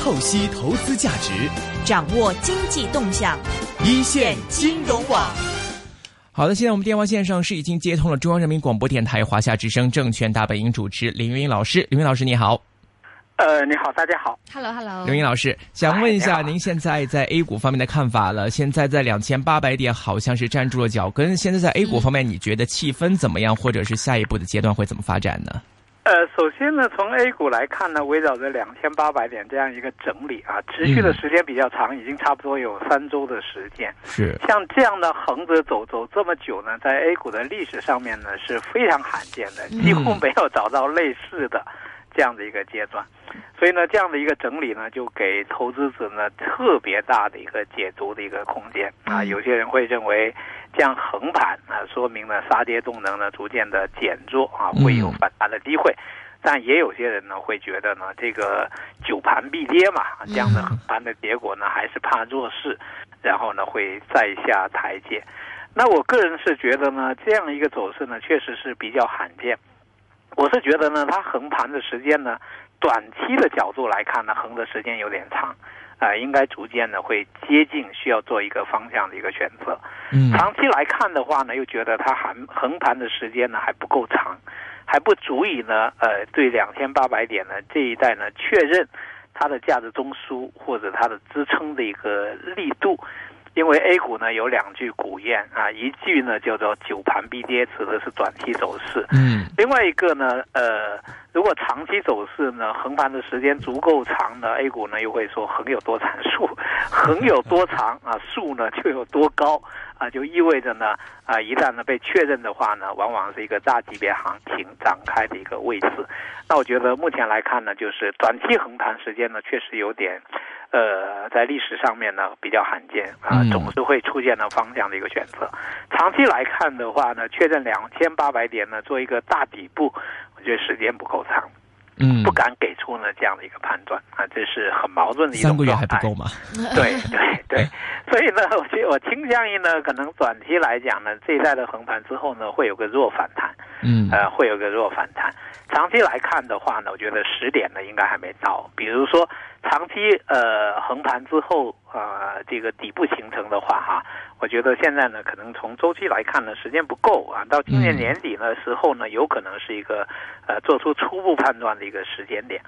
透析投资价值，掌握经济动向，一线金融网。好的，现在我们电话线上是已经接通了中央人民广播电台华夏之声证券大本营主持林云老师。林云老师，你好。呃，你好，大家好。Hello，Hello。林云老师，想问一下您现在在 A 股方面的看法了？现在在两千八百点，好像是站住了脚跟。现在在 A 股方面，你觉得气氛怎么样，或者是下一步的阶段会怎么发展呢？呃，首先呢，从 A 股来看呢，围绕着两千八百点这样一个整理啊，持续的时间比较长，已经差不多有三周的时间。是，像这样的横着走走这么久呢，在 A 股的历史上面呢是非常罕见的，几乎没有找到类似的这样的一个阶段。所以呢，这样的一个整理呢，就给投资者呢特别大的一个解读的一个空间啊。有些人会认为这样横盘啊，说明呢杀跌动能呢逐渐的减弱啊，会有反弹的机会。但也有些人呢会觉得呢，这个久盘必跌嘛，这样的横盘的结果呢，还是怕弱势，然后呢会再下台阶。那我个人是觉得呢，这样一个走势呢，确实是比较罕见。我是觉得呢，它横盘的时间呢，短期的角度来看呢，横的时间有点长，啊、应该逐渐呢会接近需要做一个方向的一个选择。嗯长期来看的话呢，又觉得它横横盘的时间呢还不够长，还不足以呢，呃，对两千八百点呢这一带呢确认它的价值中枢或者它的支撑的一个力度。因为 A 股呢有两句古谚啊，一句呢叫做“久盘必跌”，指的是短期走势；嗯。另外一个呢，呃，如果长期走势呢，横盘的时间足够长呢，A 股呢又会说横有多长树，横有多长啊，树呢就有多高啊，就意味着呢啊，一旦呢被确认的话呢，往往是一个大级别行情展开的一个位置。那我觉得目前来看呢，就是短期横盘时间呢，确实有点。呃，在历史上面呢比较罕见啊，嗯总是会出现了方向的一个选择。长期来看的话呢，确认两千八百点呢做一个大底部，我觉得时间不够长，嗯不，敢给出呢这样的一个判断啊，这是很矛盾的一种三个月状态还不够吗？对对对，所以呢，我觉我倾向于呢，可能短期来讲呢，这一代的横盘之后呢，会有个弱反弹，嗯呃，会有个弱反弹。长期来看的话呢，我觉得十点呢应该还没到。比如说长期呃横盘之后呃这个底部形成的话哈，我觉得现在呢可能从周期来看呢时间不够啊，到今年嗯年底呢时候呢有可能是一个呃做出初步判断的一个时间点。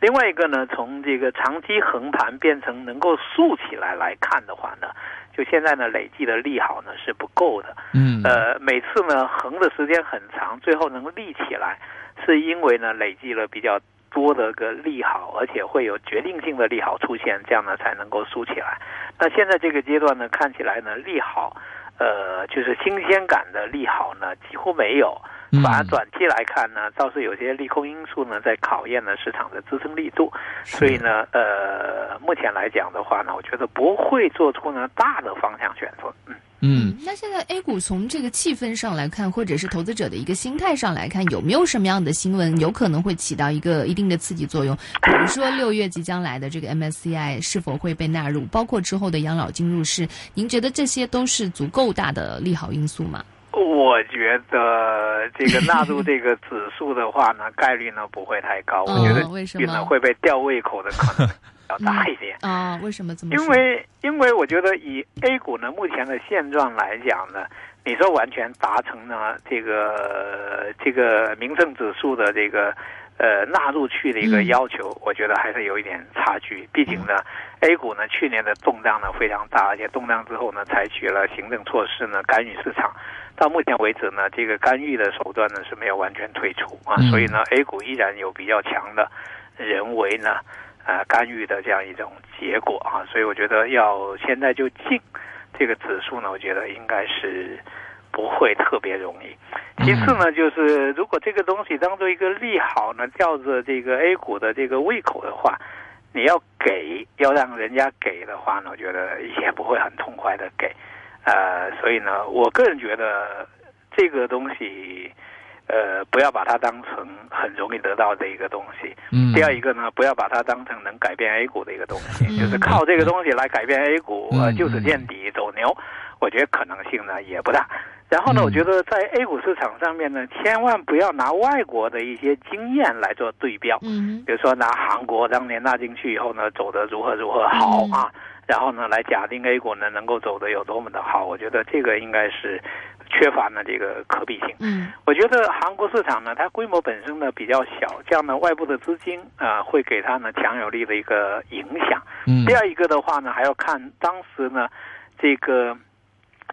另外一个呢，从这个长期横盘变成能够竖起来来看的话呢，就现在呢累计的利好呢是不够的。嗯呃，每次呢横的时间很长，最后能立起来，是因为呢累计了比较多的个利好，而且会有决定性的利好出现，这样呢才能够输起来。那现在这个阶段呢，看起来呢利好，呃，就是新鲜感的利好呢几乎没有。嗯反而短期来看呢，倒是有些利空因素呢在考验呢市场的支撑力度，所以呢，呃，目前来讲的话呢，我觉得不会做出呢大的方向选择。嗯。嗯那现在 A 股从这个气氛上来看，或者是投资者的一个心态上来看，有没有什么样的新闻有可能会起到一个一定的刺激作用？比如说六月即将来的这个 MSCI 是否会被纳入，包括之后的养老金入市，您觉得这些都是足够大的利好因素吗？我觉得这个纳入这个指数的话呢，概率呢不会太高。我觉得哦为什几率呢么会被吊胃口的可能比较大一点。啊、为什么这么说？因为因为我觉得以 A 股呢目前的现状来讲呢，你说完全达成呢这个这个民政指数的这个呃纳入去的一个嗯要求，我觉得还是有一点差距。毕竟呢，A 股呢去年的动荡呢非常大，而且动荡之后呢，采取了行政措施呢干预市场。到目前为止呢，这个干预的手段呢是没有完全退出啊，嗯所以呢，A 股依然有比较强的人为呢啊干预的这样一种结果啊，所以我觉得要现在就进这个指数呢，我觉得应该是不会特别容易。其次呢，就是如果这个东西当做一个利好呢，吊着这个 A 股的这个胃口的话，你要给要让人家给的话呢，我觉得也不会很痛快的给。呃，所以呢，我个人觉得这个东西，呃，不要把它当成很容易得到的一个东西。嗯第二一个呢，不要把它当成能改变 A 股的一个东西，嗯就是靠这个东西来改变 A 股，呃，嗯就此见底走牛，我觉得可能性呢也不大。然后呢，嗯我觉得在 A 股市场上面呢，千万不要拿外国的一些经验来做对标。嗯比如说拿韩国当年纳进去以后呢，走的如何如何好嗯啊，然后呢来假定 A 股呢能够走的有多么的好，我觉得这个应该是缺乏呢这个可比性。嗯我觉得韩国市场呢，它规模本身呢比较小，这样呢外部的资金啊、呃会给它呢强有力的一个影响。嗯第二一个的话呢，还要看当时呢这个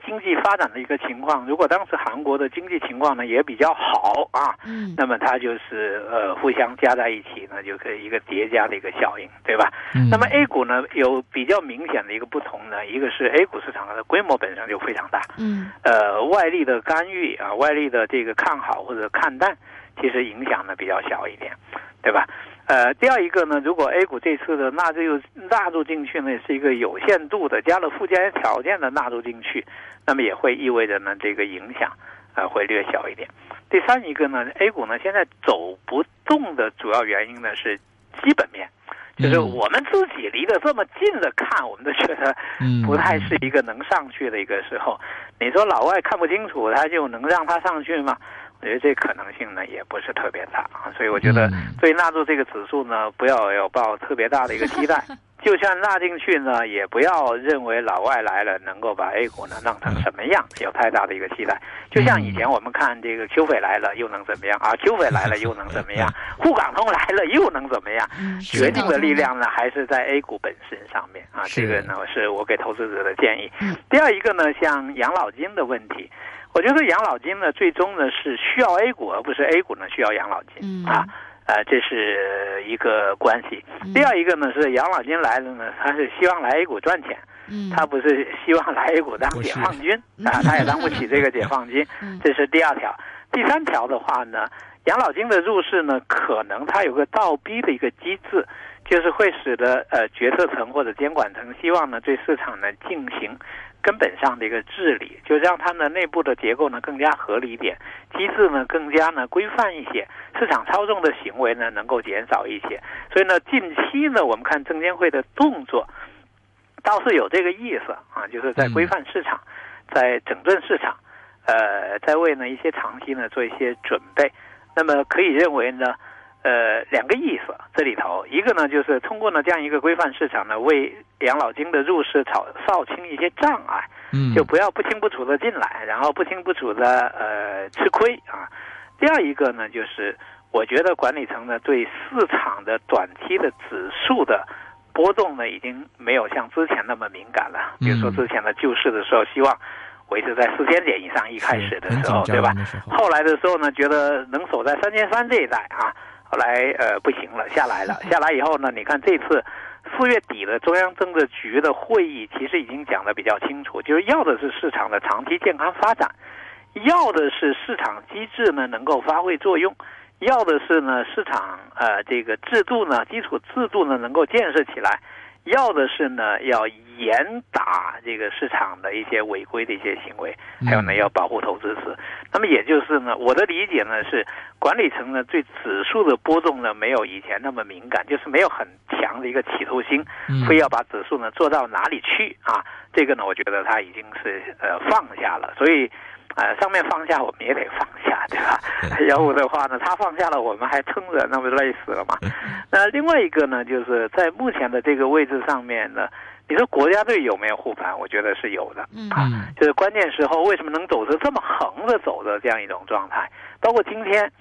经济发展的一个情况。如果当时韩国的经济情况呢也比较好啊，嗯那么它就是呃互相加在一起呢，就可以一个叠加的一个效应，对吧？嗯那么 A 股呢有比较明显的一个不同呢，一个是 A 股市场的规模本身就非常大，嗯呃，外力的干预啊，外力的这个看好或者看淡，其实影响呢比较小一点，对吧？呃，第二一个呢，如果 A 股这次的纳入纳入进去呢，是一个有限度的加了附加条件的纳入进去，那么也会意味着呢这个影响呃会略小一点。第三一个呢，A 股呢现在走不动的主要原因呢是基本面，就是嗯我们自己离得这么近的看，我们都觉得嗯不太是一个能上去的一个时候。你说老外看不清楚，他就能让他上去吗？我觉得这可能性呢也不是特别大啊，所以我觉得嗯对纳入这个指数呢，不要有抱特别大的一个期待。就算纳进去呢，也不要认为老外来了能够把 A 股呢弄成什么样，有太大的一个期待。就像以前我们看这个 Q 斐来了又能怎么样啊？？Q 斐来了又能怎么样？沪港通来了又能怎么样？嗯，决定的力量呢，还是在 A 股本身上面啊。这个呢，是我给投资者的建议嗯。第二一个呢，像养老金的问题，我觉得养老金呢，最终呢是需要 A 股，而不是 A 股呢需要养老金嗯啊。呃，这是一个关系。嗯第二一个呢是养老金来了呢，他是希望来 A 股赚钱，嗯他不是希望来 A 股当解放军啊，他也当不起这个解放军 嗯。这是第二条。第三条的话呢，养老金的入市呢，可能它有个倒逼的一个机制，就是会使得呃决策层或者监管层希望呢对市场呢进行根本上的一个治理，就让它呢内部的结构呢更加合理一点，机制呢更加呢规范一些，市场操纵的行为呢能够减少一些。所以呢，近期呢我们看证监会的动作，倒是有这个意思啊，就是在规范市场，在整顿市场。呃，在为呢一些长期呢做一些准备，那么可以认为呢，呃，两个意思。这里头，一个呢就是通过呢这样一个规范市场呢，为养老金的入市扫扫清一些障碍，嗯。就不要不清不楚的进来，然后不清不楚的呃吃亏啊。第二一个呢，就是我觉得管理层呢对市场的短期的指数的波动呢，已经没有像之前那么敏感了。比如说嗯之前的救市的时候，希望维持在四千点以上，一开始的时候，对吧？后来的时候呢，觉得能守在三千三这一带啊，后来呃不行了，下来了。下来以后呢，你看这次四月底的中央政治局的会议，其实已经讲的比较清楚，就是要的是市场的长期健康发展，要的是市场机制呢能够发挥作用。要的是呢，市场呃这个制度呢，基础制度呢能够建设起来；要的是呢，要严打这个市场的一些违规的一些行为，还有呢，要保护投资者。那么也就是呢，我的理解呢是，管理层呢对指数的波动呢没有以前那么敏感，就是没有很强的一个企图心，嗯非要把指数呢做到哪里去啊？这个呢，我觉得他已经是呃放下了，所以。呃，上面放下我们也得放下，对吧？要不的话呢，他放下了，我们还撑着，那不累死了吗？那另外一个呢，就是在目前的这个位置上面呢，你说国家队有没有护盘？我觉得是有的。嗯啊嗯，就是关键时候为什么能走着这么横着走的这样一种状态？包括今天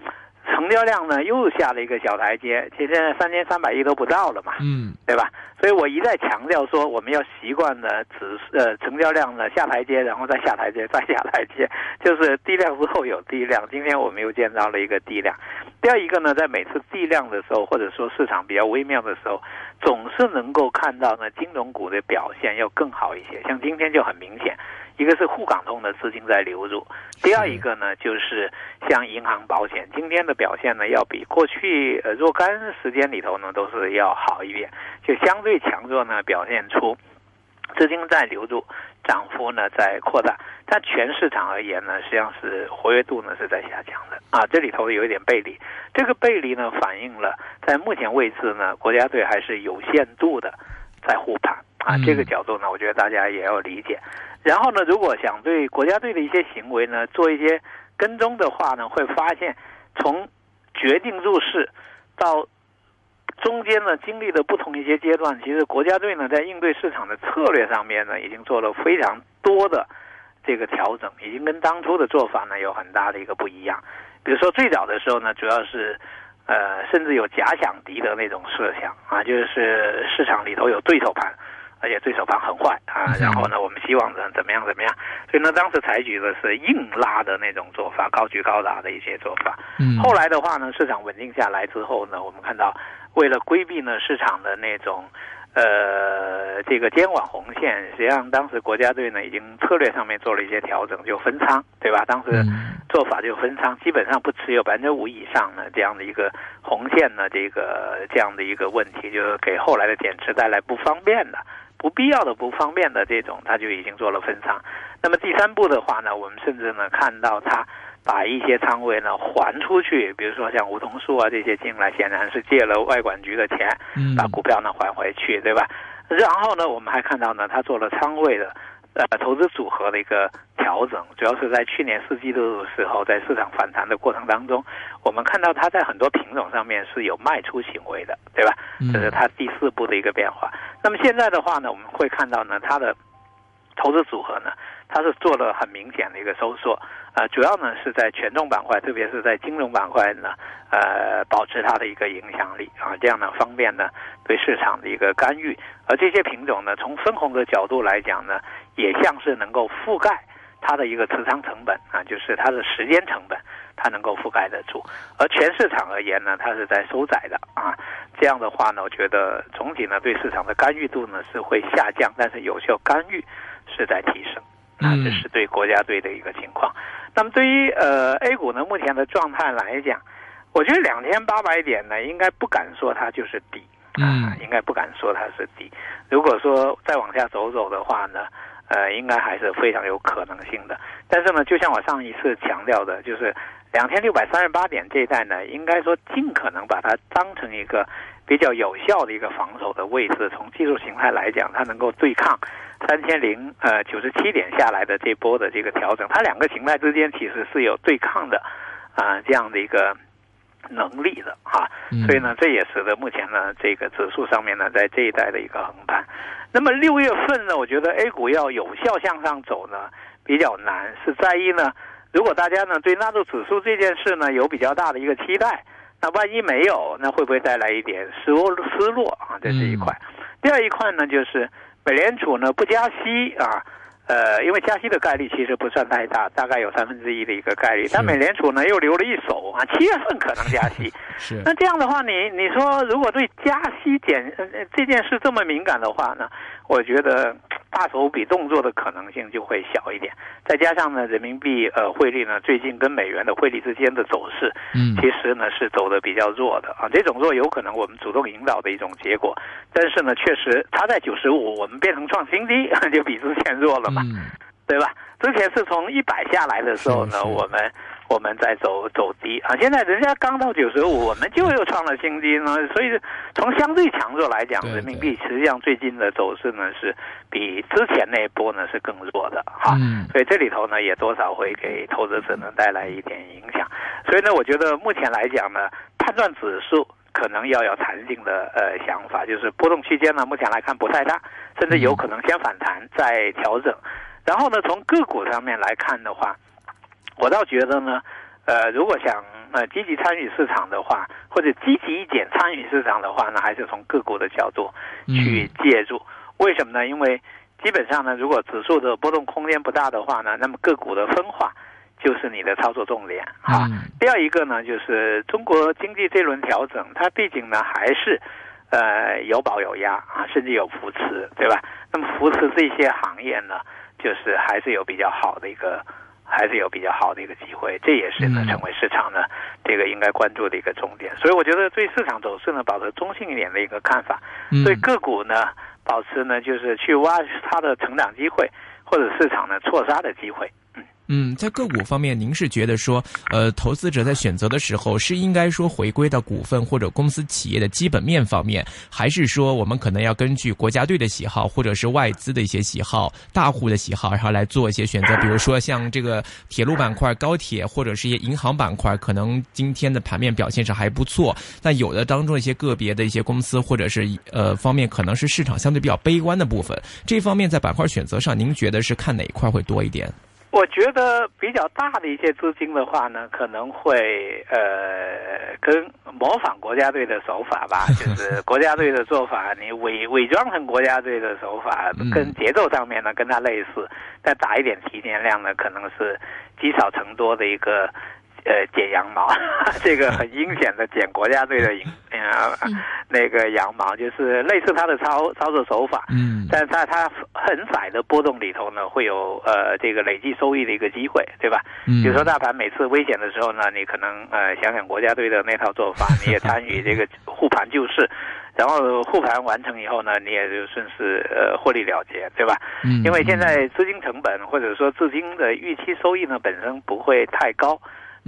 成交量呢又下了一个小台阶，其实现在三千三百亿都不到了嘛，嗯对吧？所以我一再强调说，我们要习惯呢，指呃成交量呢下台阶，然后再下台阶，再下台阶，就是低量之后有低量。今天我们又见到了一个低量。第二一个呢，在每次低量的时候，或者说市场比较微妙的时候，总是能够看到呢金融股的表现要更好一些。像今天就很明显，一个是沪港通的资金在流入，第二一个呢就是像银行、保险，今天的表现呢要比过去呃若干时间里头呢都是要好一点，就相对强弱呢表现出资金在流入，涨幅呢在扩大。但全市场而言呢，实际上是活跃度呢是在下降的啊，这里头有一点背离。这个背离呢反映了在目前位置呢，国家队还是有限度的在护盘啊，这个角度呢，我觉得大家也要理解。然后呢，如果想对国家队的一些行为呢做一些跟踪的话呢，会发现从决定入市到中间呢经历的不同一些阶段，其实国家队呢在应对市场的策略上面呢，已经做了非常多的这个调整，已经跟当初的做法呢有很大的一个不一样。比如说最早的时候呢，主要是呃甚至有假想敌的那种设想啊，就是市场里头有对手盘。而且对手盘很坏啊，然后呢，我们希望呢怎么样怎么样，所以呢，当时采取的是硬拉的那种做法，高举高打的一些做法。嗯，后来的话呢，市场稳定下来之后呢，我们看到为了规避呢市场的那种呃这个监管红线，实际上当时国家队呢已经策略上面做了一些调整，就分仓，对吧？当时做法就分仓，基本上不持有百分之五以上的这样的一个红线呢，这个这样的一个问题，就是给后来的减持带来不方便的。不必要的、不方便的这种，他就已经做了分仓。那么第三步的话呢，我们甚至呢看到他把一些仓位呢还出去，比如说像梧桐树啊这些进来，显然是借了外管局的钱，把股票呢还回去，对吧？然后呢，我们还看到呢，他做了仓位的。呃，投资组合的一个调整，主要是在去年四季度的时候，在市场反弹的过程当中，我们看到它在很多品种上面是有卖出行为的，对吧？这是它第四步的一个变化。那么现在的话呢，我们会看到呢，它的投资组合呢，它是做了很明显的一个收缩，呃，主要呢是在权重板块，特别是在金融板块呢，呃，保持它的一个影响力啊，这样呢方便呢对市场的一个干预。而这些品种呢，从分红的角度来讲呢。也像是能够覆盖它的一个持仓成本啊，就是它的时间成本，它能够覆盖得住。而全市场而言呢，它是在收窄的啊。这样的话呢，我觉得总体呢对市场的干预度呢是会下降，但是有效干预是在提升啊。这是对国家队的一个情况。那么对于呃 A 股呢目前的状态来讲，我觉得两千八百点呢应该不敢说它就是底啊，应该不敢说它是底。如果说再往下走走的话呢？呃，应该还是非常有可能性的。但是呢，就像我上一次强调的，就是两千六百三十八点这一带呢，应该说尽可能把它当成一个比较有效的一个防守的位置。从技术形态来讲，它能够对抗三千零呃九十七点下来的这波的这个调整，它两个形态之间其实是有对抗的啊这样的一个能力的哈。所以呢，这也使得目前呢这个指数上面呢在这一带的一个横盘。那么六月份呢，我觉得 A 股要有效向上走呢，比较难，是在于呢，如果大家呢对纳入指数这件事呢有比较大的一个期待，那万一没有，那会不会带来一点失落失落啊？在这一块，第二一块呢，就是美联储呢不加息啊。呃，因为加息的概率其实不算太大，大概有三分之一的一个概率。但美联储呢又留了一手啊，七月份可能加息。是。那这样的话，你你说如果对加息减这件事这么敏感的话呢，我觉得大手笔动作的可能性就会小一点。再加上呢，人民币呃汇率呢最近跟美元的汇率之间的走势，嗯，其实呢是走的比较弱的啊。这种弱有可能我们主动引导的一种结果，但是呢，确实它在九十五，我们变成创新低，就比之前弱了。嗯，对吧？之前是从一百下来的时候呢，我们我们在走走低啊。现在人家刚到九十五，我们就又创了新低呢。所以从相对强弱来讲，人民币实际上最近的走势呢是比之前那一波呢是更弱的哈。所以这里头呢也多少会给投资者呢带来一点影响。所以呢，我觉得目前来讲呢，判断指数可能要有弹性的呃想法，就是波动区间呢目前来看不太大。甚至有可能先反弹再调整，然后呢，从个股上面来看的话，我倒觉得呢，呃，如果想呃积极参与市场的话，或者积极一点参与市场的话呢，还是从个股的角度去介入。为什么呢？因为基本上呢，如果指数的波动空间不大的话呢，那么个股的分化就是你的操作重点啊。第二一个呢，就是中国经济这轮调整，它毕竟呢还是。呃，有保有压啊，甚至有扶持，对吧？那么扶持这些行业呢，就是还是有比较好的一个，还是有比较好的一个机会。这也是呢，成为市场呢这个应该关注的一个重点。所以我觉得对市场走势呢，保持中性一点的一个看法。对个股呢，保持呢就是去挖它的成长机会，或者市场呢错杀的机会。嗯。在个股方面，您是觉得说，呃，投资者在选择的时候是应该说回归到股份或者公司企业的基本面方面，还是说我们可能要根据国家队的喜好或者是外资的一些喜好、大户的喜好，然后来做一些选择？比如说像这个铁路板块、高铁或者是一些银行板块，可能今天的盘面表现上还不错，但有的当中一些个别的一些公司或者是呃方面，可能是市场相对比较悲观的部分。这方面在板块选择上，您觉得是看哪一块会多一点？我觉得比较大的一些资金的话呢，可能会呃跟模仿国家队的手法吧，就是国家队的做法，你伪伪装成国家队的手法，跟节奏上面呢跟它类似，再打一点提前量呢，可能是积少成多的一个。呃，剪羊毛，这个很阴险的剪国家队的呃那个羊毛，就是类似他的操操作手法。嗯，但是在它很窄的波动里头呢，会有呃这个累计收益的一个机会，对吧？嗯，比如说大盘每次危险的时候呢，你可能呃想想国家队的那套做法，你也参与这个护盘救市，然后护盘完成以后呢，你也就顺势呃获利了结，对吧？嗯，因为现在资金成本或者说资金的预期收益呢本身不会太高。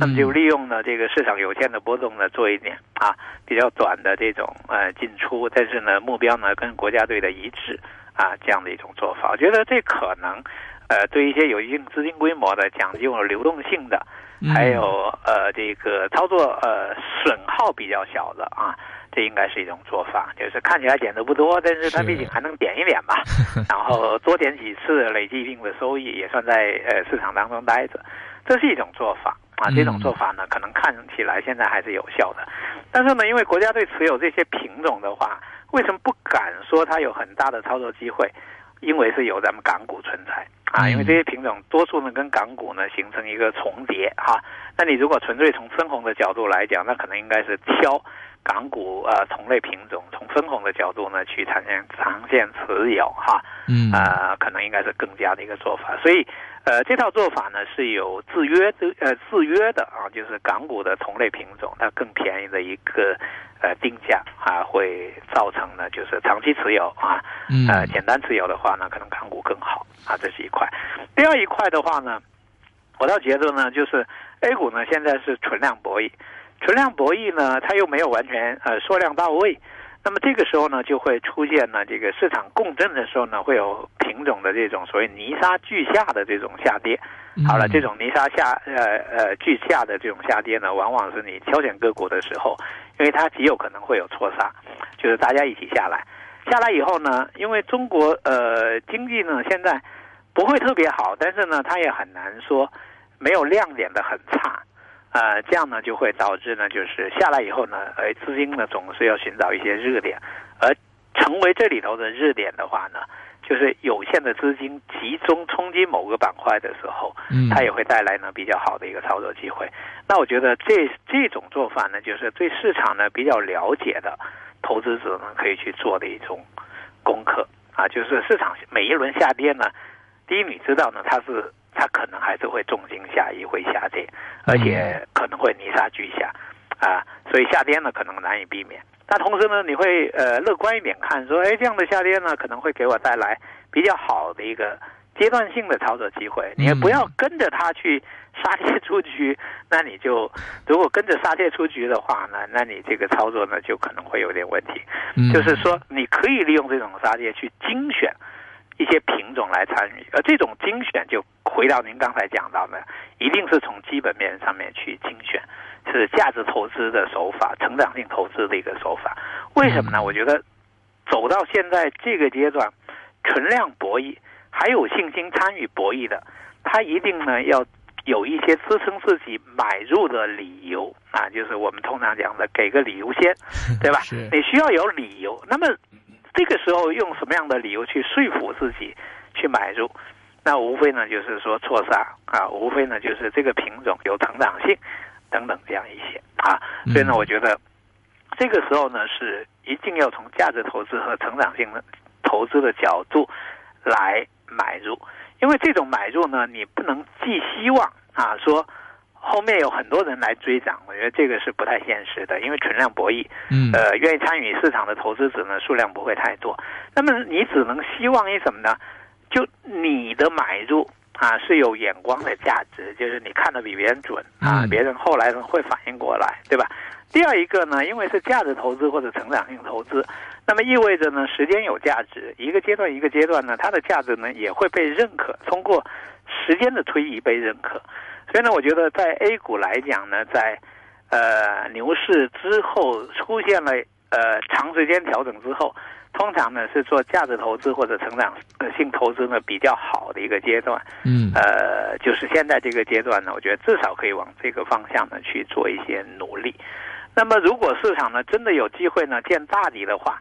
那么就利用呢这个市场有限的波动呢，做一点啊比较短的这种呃进出，但是呢目标呢跟国家队的一致啊这样的一种做法，我觉得这可能呃对一些有一定资金规模的、讲究流动性的，还有呃这个操作呃损耗比较小的啊，这应该是一种做法，就是看起来点的不多，但是它毕竟还能点一点嘛，然后多点几次累计一定的收益，也算在呃市场当中待着，这是一种做法。啊，这种做法呢，可能看起来现在还是有效的，但是呢，因为国家队持有这些品种的话，为什么不敢说它有很大的操作机会？因为是有咱们港股存在啊，因为这些品种多数呢跟港股呢形成一个重叠哈。那你如果纯粹从分红的角度来讲，那可能应该是挑港股呃同类品种，从分红的角度呢去长线长线持有哈。嗯啊，可能应该是更加的一个做法，所以。呃，这套做法呢是有制约的，呃，制约的啊，就是港股的同类品种，它更便宜的一个呃定价啊，会造成呢就是长期持有啊，呃，简单持有的话呢，可能港股更好啊，这是一块。第二一块的话呢，我倒觉得呢，就是 A 股呢现在是存量博弈，存量博弈呢，它又没有完全呃缩量到位。那么这个时候呢，就会出现呢，这个市场共振的时候呢，会有品种的这种所谓泥沙俱下的这种下跌。好了，这种泥沙下呃呃俱下的这种下跌呢，往往是你挑选个股的时候，因为它极有可能会有错杀，就是大家一起下来，下来以后呢，因为中国呃经济呢现在不会特别好，但是呢，它也很难说没有亮点的很差。呃，这样呢就会导致呢，就是下来以后呢，呃，资金呢总是要寻找一些热点，而成为这里头的热点的话呢，就是有限的资金集中冲击某个板块的时候，嗯，它也会带来呢比较好的一个操作机会。那我觉得这这种做法呢，就是对市场呢比较了解的投资者呢可以去做的一种功课啊，就是市场每一轮下跌呢，第一你知道呢它是。它可能还是会重心下移，会下跌，而且可能会泥沙俱下，啊，所以下跌呢可能难以避免。那同时呢，你会呃乐观一点看，说，哎，这样的下跌呢可能会给我带来比较好的一个阶段性的操作机会。你也不要跟着它去杀跌出局，那你就如果跟着杀跌出局的话呢，那你这个操作呢就可能会有点问题。就是说，你可以利用这种杀跌去精选。一些品种来参与，而这种精选就回到您刚才讲到的，一定是从基本面上面去精选，是价值投资的手法，成长性投资的一个手法。为什么呢？我觉得走到现在这个阶段，存量博弈还有信心参与博弈的，他一定呢要有一些支撑自己买入的理由啊，就是我们通常讲的给个理由先，对吧？你需要有理由。那么。这个时候用什么样的理由去说服自己去买入？那无非呢就是说错杀啊，无非呢就是这个品种有成长性等等这样一些啊。所以呢，我觉得这个时候呢是一定要从价值投资和成长性的投资的角度来买入，因为这种买入呢，你不能寄希望啊说。后面有很多人来追涨，我觉得这个是不太现实的，因为存量博弈，嗯，呃，愿意参与市场的投资者呢数量不会太多。那么你只能希望于什么呢？就你的买入啊是有眼光的价值，就是你看的比别人准啊，嗯别人后来呢会反应过来，对吧？第二一个呢，因为是价值投资或者成长性投资，那么意味着呢时间有价值，一个阶段一个阶段呢，它的价值呢也会被认可，通过时间的推移被认可。所以呢，我觉得在 A 股来讲呢，在呃牛市之后出现了呃长时间调整之后，通常呢是做价值投资或者成长性投资呢比较好的一个阶段。嗯呃，就是现在这个阶段呢，我觉得至少可以往这个方向呢去做一些努力。那么，如果市场呢真的有机会呢见大底的话，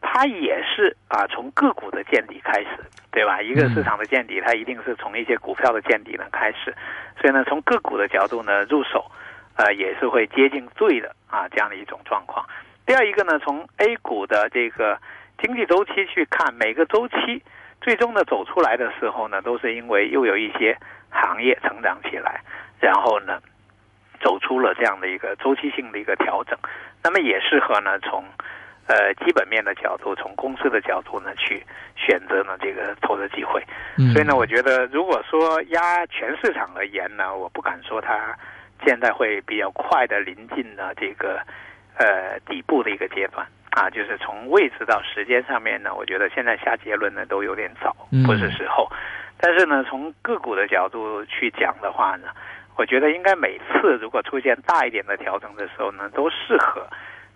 它也是啊从个股的见底开始，对吧？一个市场的见底，它一定是从一些股票的见底呢开始。所以呢，从个股的角度呢入手，呃，也是会接近对的啊这样的一种状况。第二一个呢，从 A 股的这个经济周期去看，每个周期最终呢走出来的时候呢，都是因为又有一些行业成长起来，然后呢走出了这样的一个周期性的一个调整。那么也适合呢从呃基本面的角度，从公司的角度呢去选择呢这个投资机会。嗯所以呢，我觉得如果说压全市场而言呢，我不敢说它现在会比较快的临近呢这个呃底部的一个阶段啊，就是从位置到时间上面呢，我觉得现在下结论呢都有点早嗯，不是时候。但是呢，从个股的角度去讲的话呢，我觉得应该每次如果出现大一点的调整的时候呢，都适合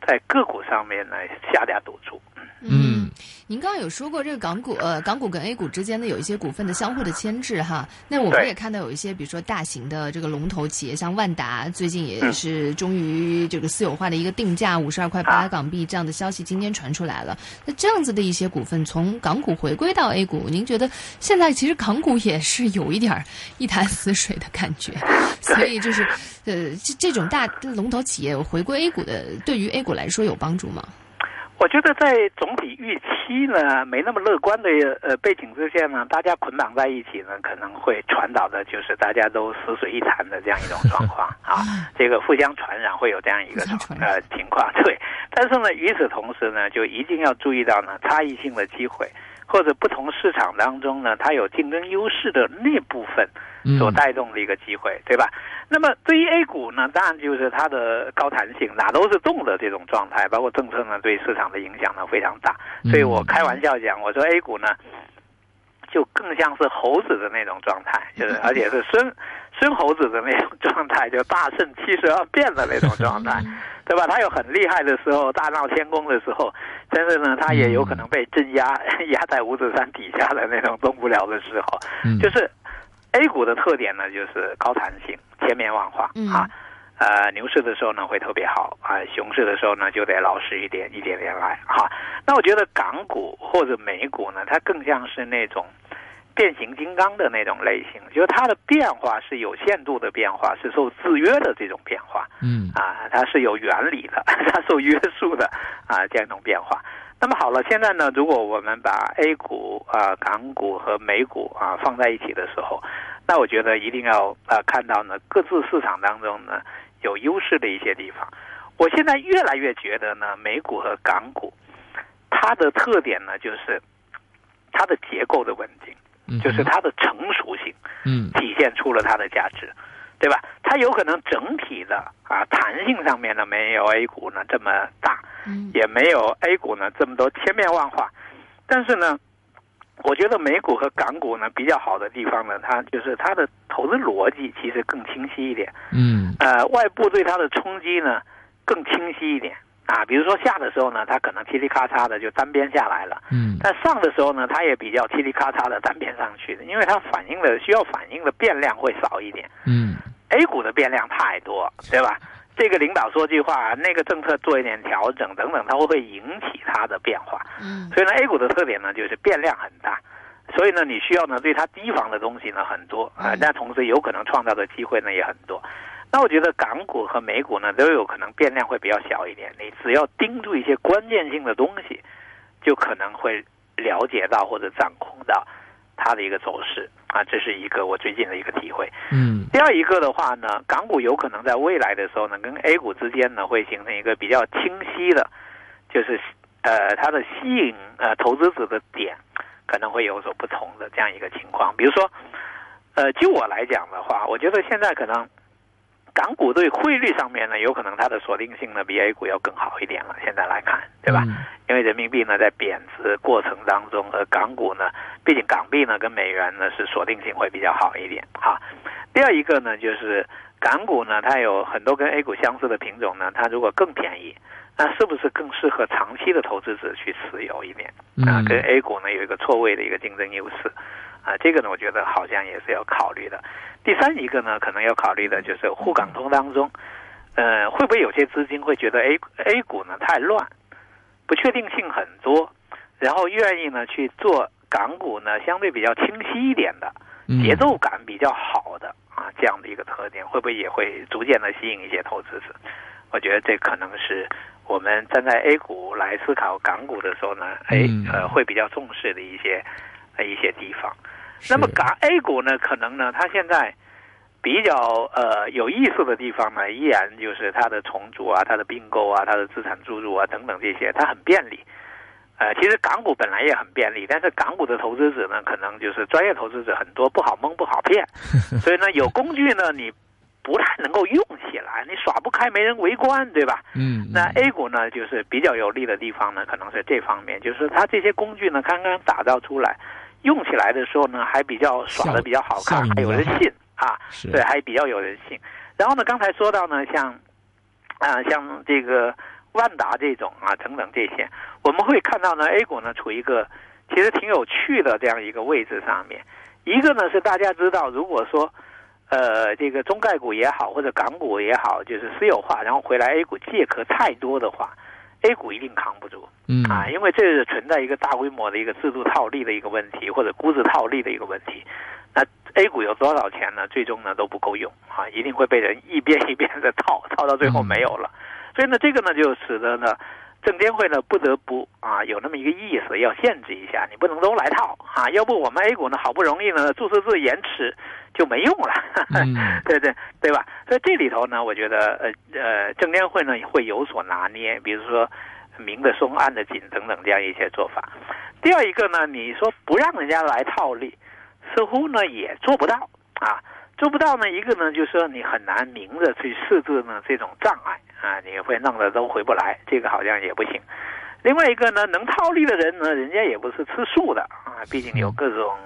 在个股上面呢下点赌注。嗯，您刚刚有说过这个港股，呃，港股跟 A 股之间呢有一些股份的相互的牵制哈。那我们也看到有一些，比如说大型的这个龙头企业，像万达，最近也是终于这个私有化的一个定价五十二块八啊港币这样的消息，今天传出来了。那这样子的一些股份从港股回归到 A 股，您觉得现在其实港股也是有一点儿一潭死水的感觉，所以就是，呃，这这种大龙头企业回归 A 股的，对于 A 股来说有帮助吗？我觉得在总体预期呢没那么乐观的呃背景之下呢，大家捆绑在一起呢，可能会传导的就是大家都死水一潭的这样一种状况。啊，这个互相传染会有这样一个呃情况。对，但是呢，与此同时呢，就一定要注意到呢差异性的机会，或者不同市场当中呢，它有竞争优势的那部分所带动的一个机会，对吧？那么对于 A 股呢，当然就是它的高弹性，哪都是动的这种状态，包括政策呢对市场的影响呢非常大。所以我开玩笑讲，我说 A 股呢，就更像是猴子的那种状态，就是 而且是孙孙猴子的那种状态，就大圣七十二变的那种状态，对吧？他有很厉害的时候，大闹天宫的时候，但是呢，他也有可能被镇压，压在五指山底下的那种动不了的时候，嗯。就是 A 股的特点呢，就是高弹性、千变万化嗯。啊。呃，牛市的时候呢会特别好啊，熊市的时候呢就得老实一点，一点点来哈、那我觉得港股或者美股呢，它更像是那种变形金刚的那种类型，就是它的变化是有限度的变化，是受制约的这种变化。嗯啊，它是有原理的，它受约束的啊，这样一种变化。那么好了，现在呢，如果我们把 A 股啊、港股和美股啊放在一起的时候，那我觉得一定要啊看到呢，各自市场当中呢有优势的一些地方。我现在越来越觉得呢，美股和港股它的特点呢，就是它的结构的稳定，嗯，就是它的成熟性。嗯。体现出了它的价值，对吧？它有可能整体的啊弹性上面呢没有 A 股呢这么大，嗯。也没有 A 股呢这么多千变万化，但是呢，我觉得美股和港股呢比较好的地方呢，它就是它的投资逻辑其实更清晰一点，嗯。呃，外部对它的冲击呢更清晰一点啊，比如说下的时候呢，它可能噼里咔嚓的就单边下来了。嗯但上的时候呢，它也比较噼里咔嚓的单边上去的，因为它反映的需要反映的变量会少一点。嗯 A 股的变量太多，对吧？这个领导说句话，那个政策做一点调整等等，它会会引起它的变化。嗯所以呢，A 股的特点呢就是变量很大，所以呢，你需要呢对它提防的东西呢很多啊，嗯但同时有可能创造的机会呢也很多。那我觉得港股和美股呢都有可能变量会比较小一点，你只要盯住一些关键性的东西，就可能会了解到或者掌控到它的一个走势啊，这是一个我最近的一个体会。嗯第二一个的话呢，港股有可能在未来的时候呢，跟 A 股之间呢会形成一个比较清晰的，就是呃它的吸引呃投资者的点可能会有所不同的这样一个情况。比如说，呃，就我来讲的话，我觉得现在可能港股对汇率上面呢，有可能它的锁定性呢比 A 股要更好一点了。现在来看，对吧？嗯因为人民币呢在贬值过程当中，而港股呢，毕竟港币呢跟美元呢是锁定性会比较好一点哈。第二一个呢，就是港股呢，它有很多跟 A 股相似的品种呢，它如果更便宜，那是不是更适合长期的投资者去持有一点啊？嗯跟 A 股呢有一个错位的一个竞争优势啊，这个呢，我觉得好像也是要考虑的。第三一个呢，可能要考虑的就是沪港通当中，呃，会不会有些资金会觉得 A A 股呢太乱，不确定性很多，然后愿意呢去做港股呢相对比较清晰一点的。嗯节奏感比较好的啊，这样的一个特点，会不会也会逐渐的吸引一些投资者？我觉得这可能是我们站在 A 股来思考港股的时候呢，哎嗯呃会比较重视的一些呃一些地方。是那么港 A 股呢，可能呢，它现在比较呃有意思的地方呢，依然就是它的重组啊、它的并购啊、它的资产注入啊等等这些，它很便利。呃，其实港股本来也很便利，但是港股的投资者呢，可能就是专业投资者很多，不好蒙不好骗，所以呢，有工具呢，你不太能够用起来，你耍不开，没人围观，对吧？嗯，那嗯 A 股呢，就是比较有利的地方呢，可能是这方面，就是它这些工具呢，刚刚打造出来，用起来的时候呢，还比较耍的比较好看，还有人信啊，是对，还比较有人信。然后呢，刚才说到呢，像啊、像这个万达这种啊等等这些，我们会看到呢，A 股呢处于一个其实挺有趣的这样一个位置上面。一个呢是大家知道，如果说呃这个中概股也好，或者港股也好，就是私有化，然后回来 A 股借壳太多的话，A 股一定扛不住。嗯啊，因为这是存在一个大规模的一个制度套利的一个问题，或者估值套利的一个问题。那 A 股有多少钱呢？最终呢都不够用啊，一定会被人一遍一遍的套，套到最后没有了。所以呢，这个呢就使得呢，证监会呢不得不啊有那么一个意思，要限制一下，你不能都来套啊，要不我们 A 股呢好不容易呢注册制延迟就没用了。嗯对对对吧？所以这里头呢，我觉得呃呃，证监会呢会有所拿捏，比如说明的松，暗的紧等等这样一些做法。第二一个呢，你说不让人家来套利，似乎呢也做不到啊，做不到呢，一个呢就是说你很难明着去设置呢这种障碍啊，你会弄得都回不来，这个好像也不行。另外一个呢，能套利的人呢，人家也不是吃素的啊，毕竟有各种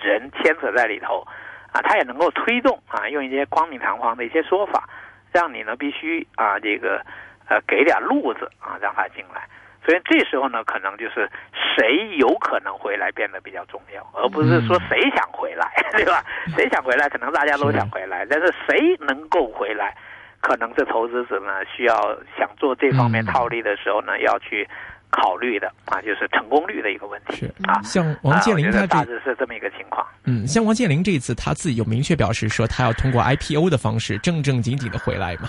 人牵扯在里头啊，他也能够推动啊，用一些光明堂皇的一些说法，让你呢必须啊这个呃给点路子啊，让他进来。所以这时候呢，可能就是谁有可能回来变得比较重要，而不是说谁想回来，对吧？谁想回来，可能大家都想回来，但是谁能够回来，可能是投资者呢需要想做这方面嗯套利的时候呢，要去考虑的啊，就是成功率的一个问题是啊。像王健林他这得大致是这么一个情况。嗯，像王健林这一次他自己有明确表示说，他要通过 IPO 的方式正正经经的回来嘛。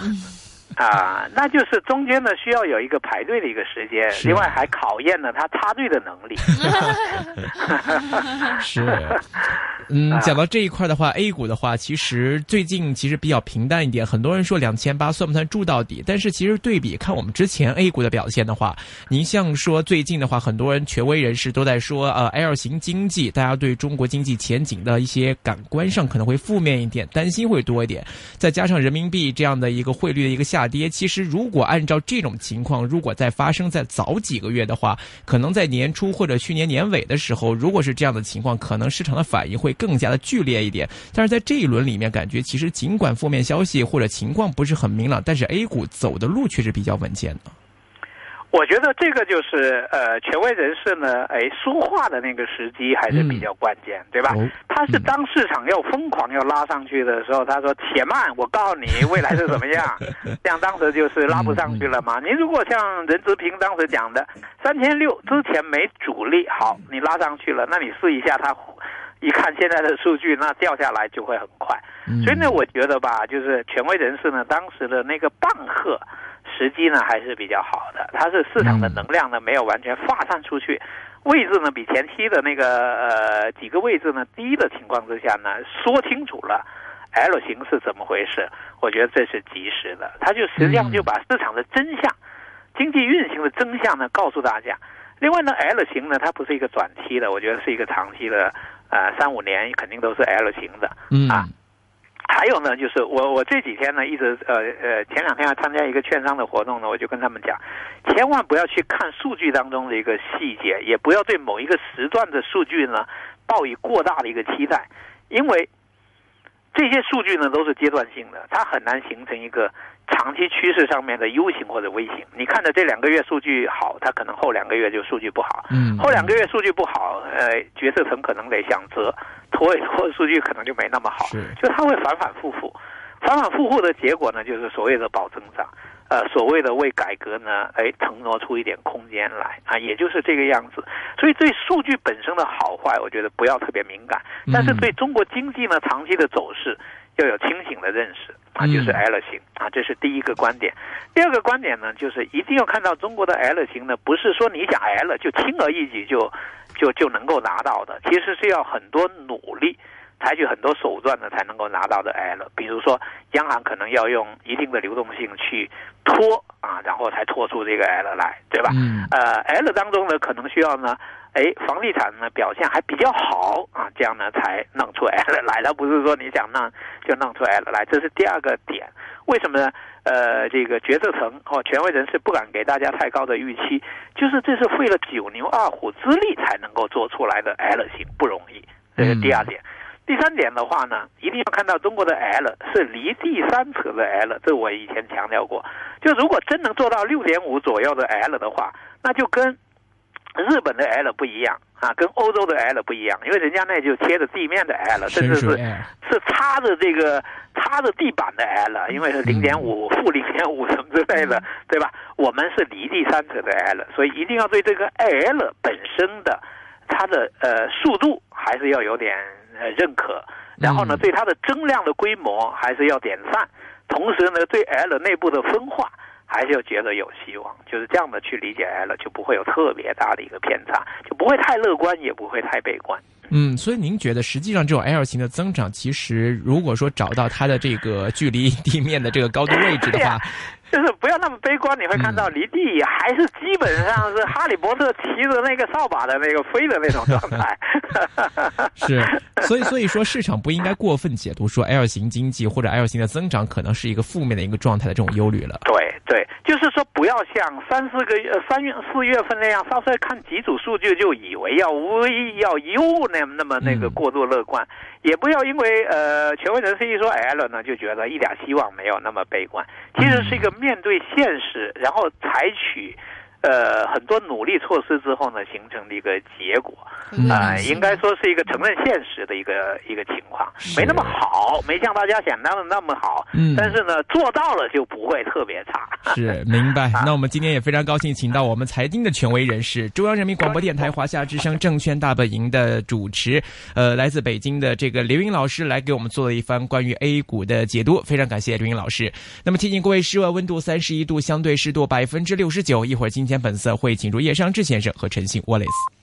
啊，那就是中间呢需要有一个排队的一个时间，是另外还考验了他插队的能力。是，嗯，讲到这一块的话，A 股的话，其实最近其实比较平淡一点。很多人说两千八算不算住到底？但是其实对比看我们之前 A 股的表现的话，您像说最近的话，很多人权威人士都在说，呃，L 型经济，大家对中国经济前景的一些感官上可能会负面一点，担心会多一点。再加上人民币这样的一个汇率的一个下跌，其实如果按照这种情况，如果再发生在早几个月的话，可能在年初或者去年年尾的时候，如果是这样的情况，可能市场的反应会更加的剧烈一点。但是在这一轮里面，感觉其实尽管负面消息或者情况不是很明朗，但是 A 股走的路却是比较稳健的。我觉得这个就是呃，权威人士呢，哎，说话的那个时机还是比较关键，对吧？哦他是当市场要疯狂要拉上去的时候，他说：“且慢，我告诉你未来是怎么样。”这样当时就是拉不上去了嘛。您如果像任泽平当时讲的，三千六之前没主力，好，你拉上去了，那你试一下他。一看现在的数据，那掉下来就会很快。嗯所以呢，我觉得吧，就是权威人士呢，当时的那个棒喝时机呢还是比较好的，它是市场的能量呢没有完全发散出去，位置呢比前期的那个呃几个位置呢低的情况之下呢，说清楚了 L 型是怎么回事，我觉得这是及时的，它就实际上就把市场的真相、经济运行的真相呢告诉大家。另外呢，L 型呢，它不是一个短期的，我觉得是一个长期的呃三五年肯定都是 L 型的。嗯。啊还有呢，就是我我这几天呢，一直呃呃，前两天还参加一个券商的活动呢，我就跟他们讲，千万不要去看数据当中的一个细节，也不要对某一个时段的数据呢抱以过大的一个期待，因为这些数据呢都是阶段性的，它很难形成一个长期趋势上面的 U 型或者 V 型。你看着这两个月数据好，它可能后两个月就数据不好，嗯，后两个月数据不好，呃，决策层可能得想折，拖一拖数据可能就没那么好，是。就它会反反复复，反反复复的结果呢，就是所谓的保增长，呃，所谓的为改革呢，哎，腾挪出一点空间来。啊，也就是这个样子。所以对数据本身的好坏，我觉得不要特别敏感，但是对中国经济呢长期的走势要有清醒的认识。啊，就是 L 型。啊，这是第一个观点。第二个观点呢，就是一定要看到中国的 L 型呢，不是说你讲 L 就轻而易举就就就能够拿到的，其实是要很多努力。采取很多手段呢，才能够拿到的 L，比如说央行可能要用一定的流动性去拖啊，然后才拖出这个 L 来，对吧？嗯呃，L 当中呢，可能需要呢，哎，房地产呢表现还比较好啊，这样呢才弄出 L 来，而不是说你想弄就弄出 L 来，这是第二个点。为什么呢？呃，这个决策层或权威人士不敢给大家太高的预期，就是这是费了九牛二虎之力才能够做出来的 L 型，不容易。这是第二点。第三点的话呢，一定要看到中国的 L 是离地三尺的 L，这我以前强调过。就如果真能做到六点五左右的 L 的话，那就跟日本的 L 不一样啊，跟欧洲的 L 不一样，因为人家那就贴着地面的 L，甚至是是插着这个插着地板的 L，因为是零点五、负零点五什么之类的，对吧？我们是离地三尺的 L，所以一定要对这个 L 本身的它的呃速度还是要有点呃认可，然后呢，嗯对它的增量的规模还是要点赞，同时呢，对 L 内部的分化。还是要觉得有希望，就是这样的去理解 L，就不会有特别大的一个偏差，就不会太乐观，也不会太悲观。嗯，所以您觉得实际上这种 L 型的增长，其实如果说找到它的这个距离地面的这个高度位置的话，就是不要那么悲观，你会看到离地还是基本上是哈利波特骑着那个扫把的那个飞的那种状态。是，所以 所以说市场不应该过分解读说 L 型经济或者 L 型的增长可能是一个负面的一个状态的这种忧虑了。对说不要像三四个月、三月四月份那样，稍稍看几组数据就以为要微要优那那么那个过度乐观，也不要因为呃权威人士一说 L 呢，就觉得一点希望没有，那么悲观。其实是一个面对现实，然后采取。呃，很多努力措施之后呢，形成的一个结果嗯啊、应该说是一个承认现实的一个一个情况，没那么好，没像大家想象的那么好，嗯但是呢，做到了就不会特别差。是，明白。那我们今天也非常高兴，请到我们财经的权威人士，中央人民广播电台华夏之声证券大本营的主持，呃，来自北京的这个刘英老师来给我们做了一番关于 A 股的解读，非常感谢刘英老师。那么提醒各位，室外温度三十一度，相对湿度百分之六十九。一会儿金钱本色会请出叶尚志先生和陈信沃雷斯。